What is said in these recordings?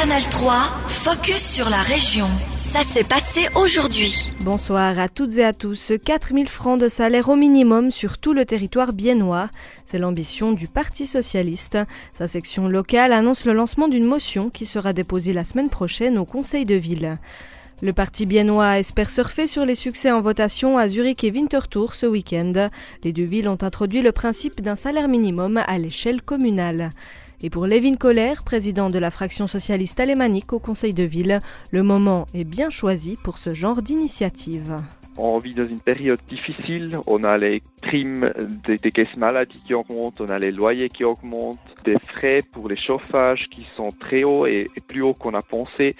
Canal 3, focus sur la région. Ça s'est passé aujourd'hui. Bonsoir à toutes et à tous. 4000 francs de salaire au minimum sur tout le territoire biennois. C'est l'ambition du Parti Socialiste. Sa section locale annonce le lancement d'une motion qui sera déposée la semaine prochaine au Conseil de ville. Le parti biennois espère surfer sur les succès en votation à Zurich et Winterthur ce week-end. Les deux villes ont introduit le principe d'un salaire minimum à l'échelle communale. Et pour Lévin Kohler, président de la fraction socialiste alémanique au Conseil de ville, le moment est bien choisi pour ce genre d'initiative. On vit dans une période difficile. On a les primes des, caisses maladies qui augmentent, on a les loyers qui augmentent, des frais pour les chauffages qui sont très hauts et plus hauts qu'on a pensé.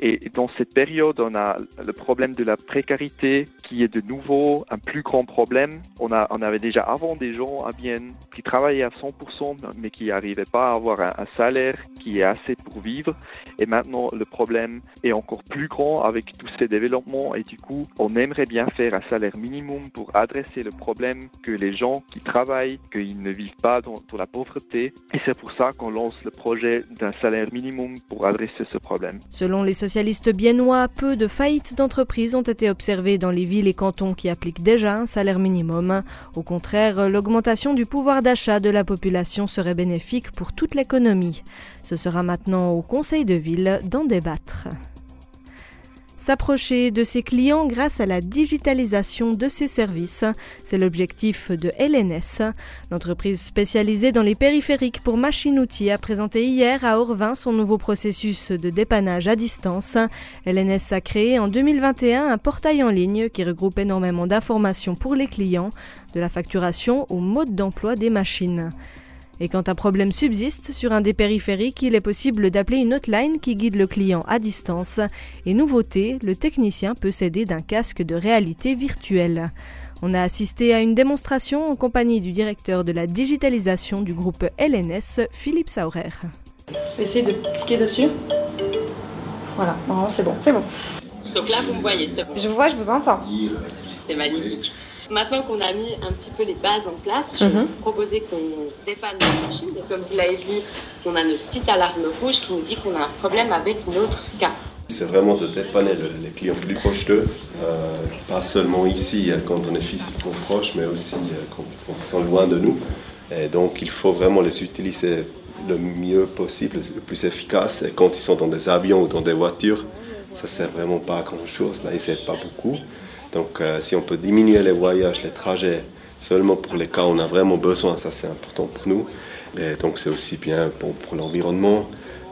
Et dans cette période, on a le problème de la précarité qui est de nouveau un plus grand problème. On, a, on avait déjà avant des gens à Vienne qui travaillaient à 100% mais qui n'arrivaient pas à avoir un, salaire qui est assez pour vivre. Et maintenant, le problème est encore plus grand avec tous ces développements et du coup, on aimerait bien faire un salaire minimum pour adresser le problème que les gens qui travaillent, qu'ils ne vivent pas dans, dans la pauvreté. Et c'est pour ça qu'on lance le projet d'un salaire minimum pour adresser ce problème. Selon les socialistes biennois, peu de faillites d'entreprises ont été observées dans les villes et cantons qui appliquent déjà un salaire minimum. Au contraire, l'augmentation du pouvoir d'achat de la population serait bénéfique pour toute l'économie. Ce sera maintenant au Conseil de ville d'en débattre s'approcher de ses clients grâce à la digitalisation de ses services. C'est l'objectif de LNS. L'entreprise spécialisée dans les périphériques pour machines-outils a présenté hier à Orvin son nouveau processus de dépannage à distance. LNS a créé en 2021 un portail en ligne qui regroupe énormément d'informations pour les clients, de la facturation au mode d'emploi des machines. Et quand un problème subsiste sur un des périphériques, il est possible d'appeler une hotline qui guide le client à distance. Et nouveauté, le technicien peut s'aider d'un casque de réalité virtuelle. On a assisté à une démonstration en compagnie du directeur de la digitalisation du groupe LNS, Philippe Saurer. Je vais essayer de cliquer dessus. Voilà, c'est bon, c'est bon. Donc là, vous me voyez, c'est bon. Je vous vois, je vous entends. C'est magnifique. Maintenant qu'on a mis un petit peu les bases en place, je vais vous proposer qu'on dépanne la machine. Et comme vous l'avez vu, on a notre petite alarme rouge qui nous dit qu'on a un problème avec notre cas. C'est vraiment de dépanner le, les clients plus proches d'eux, euh, pas seulement ici quand on est physiquement proche, mais aussi quand, quand, ils sont loin de nous. Et donc il faut vraiment les utiliser le mieux possible, le plus efficace. Et quand ils sont dans des avions ou dans des voitures, ça sert vraiment pas à grand chose. Là, ils s'aident pas beaucoup. Donc euh, si on peut diminuer les voyages, les trajets, seulement pour les cas où on a vraiment besoin, ça c'est important pour nous. Et donc c'est aussi bien pour l'environnement.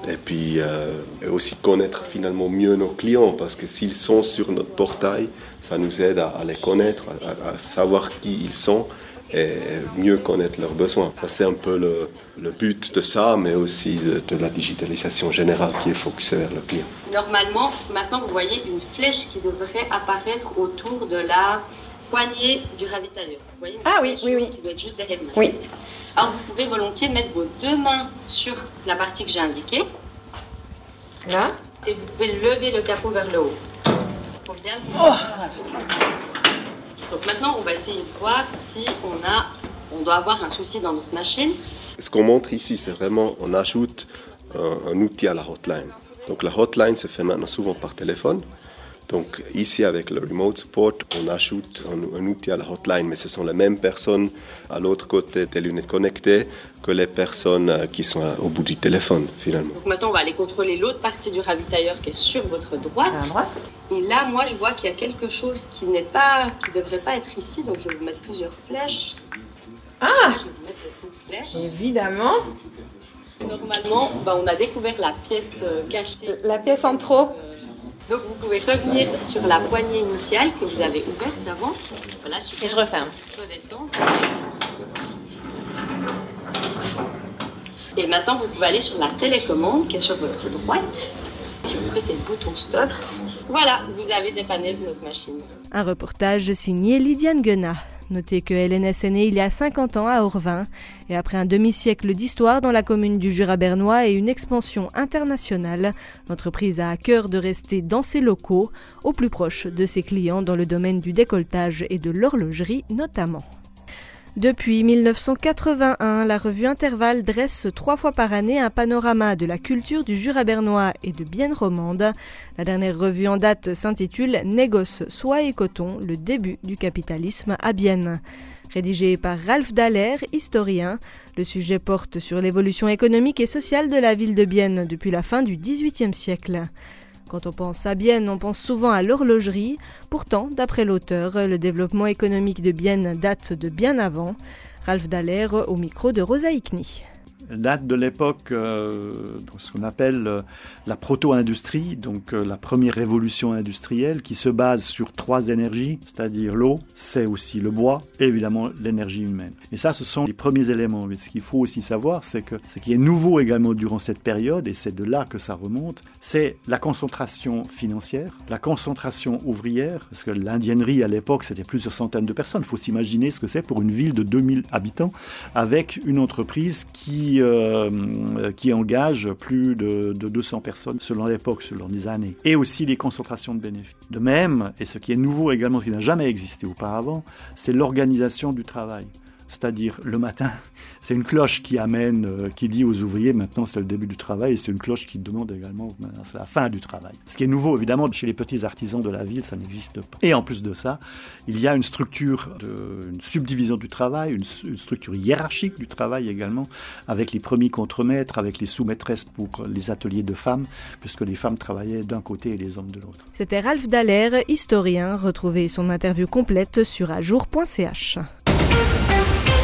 Et puis euh, aussi connaître finalement mieux nos clients, parce que s'ils sont sur notre portail, ça nous aide à, les connaître, à, savoir qui ils sont et mieux connaître leurs besoins. Ça c'est un peu le, le, but de ça, mais aussi de, de la digitalisation générale qui est focusée vers le client. Normalement, maintenant vous voyez une flèche qui devrait apparaître autour de la poignée du ravitailleur. Vous voyez ah oui, oui, oui. Qui doit être juste derrière moi. Oui. Alors vous pouvez volontiers mettre vos deux mains sur la partie que j'ai indiquée. Là. Et vous pouvez lever le capot vers le haut. Faut bien oh. Donc maintenant, on va essayer de voir si on a, on doit avoir un souci dans notre machine. Ce qu'on montre ici, c'est vraiment, on ajoute un, un outil à la hotline. Donc la hotline se fait maintenant souvent par téléphone. Donc ici avec le remote support, on ajoute un, un, outil à la hotline, mais ce sont les mêmes personnes à l'autre côté des lunettes connectées que les personnes qui sont au bout du téléphone finalement. Donc maintenant on va aller contrôler l'autre partie du ravitailleur qui est sur votre droite. droite. Et là moi je vois qu'il y a quelque chose qui n'est pas, qui devrait pas être ici, donc je vais vous mettre plusieurs flèches. Ah là, Je vais vous mettre des petites flèches. Évidemment. Normalement, bah, on a découvert la pièce euh, cachée. La pièce en trop. Euh, donc vous pouvez revenir sur la poignée initiale que vous avez ouverte avant. Voilà, Et je referme. Et maintenant vous pouvez aller sur la télécommande qui est sur votre droite. Si vous pressez le bouton stop, voilà, vous avez dépanné notre machine. Un reportage signé Lydiane Guenat. Notez que LNS est né il y a 50 ans à Orvin, et après un demi-siècle d'histoire dans la commune du Jura bernois et une expansion internationale, l'entreprise a à cœur de rester dans ses locaux, au plus proche de ses clients dans le domaine du décolletage et de l'horlogerie notamment. Depuis 1981, la revue Intervalle dresse trois fois par année un panorama de la culture du Jura bernois et de Bienne romande. La dernière revue en date s'intitule Négoce, soie et coton, le début du capitalisme à Bienne. Rédigé par Ralph Dallaire, historien, le sujet porte sur l'évolution économique et sociale de la ville de Bienne depuis la fin du XVIIIe siècle. Quand on pense à Bienne, on pense souvent à l'horlogerie. Pourtant, d'après l'auteur, le développement économique de Bienne date de bien avant. Ralph Dallaire au micro de Rosa Ikni date de l'époque, euh, ce qu'on appelle euh, la proto-industrie, donc euh, la première révolution industrielle qui se base sur trois énergies, c'est-à-dire l'eau, c'est aussi le bois et évidemment l'énergie humaine. Et ça, ce sont les premiers éléments. Mais ce qu'il faut aussi savoir, c'est que ce qui est nouveau également durant cette période, et c'est de là que ça remonte, c'est la concentration financière, la concentration ouvrière, parce que l'indiennerie à l'époque, c'était plusieurs centaines de personnes. Il faut s'imaginer ce que c'est pour une ville de 2000 habitants avec une entreprise qui euh, qui engage plus de, 200 personnes selon l'époque, selon les années, et aussi les concentrations de bénéfices. De même, et ce qui est nouveau également, ce qui n'a jamais existé auparavant, c'est l'organisation du travail. C'est-à-dire le matin, c'est une cloche qui amène, euh, qui dit aux ouvriers maintenant c'est le début du travail et c'est une cloche qui demande également c'est la fin du travail. Ce qui est nouveau évidemment chez les petits artisans de la ville, ça n'existe pas. Et en plus de ça, il y a une structure, une subdivision du travail, une, structure hiérarchique du travail également, avec les premiers contremaîtres, avec les sous-maîtresses pour les ateliers de femmes, puisque les femmes travaillaient d'un côté et les hommes de l'autre. C'était Ralph Dallaire, historien. Retrouvez son interview complète sur ajour.ch.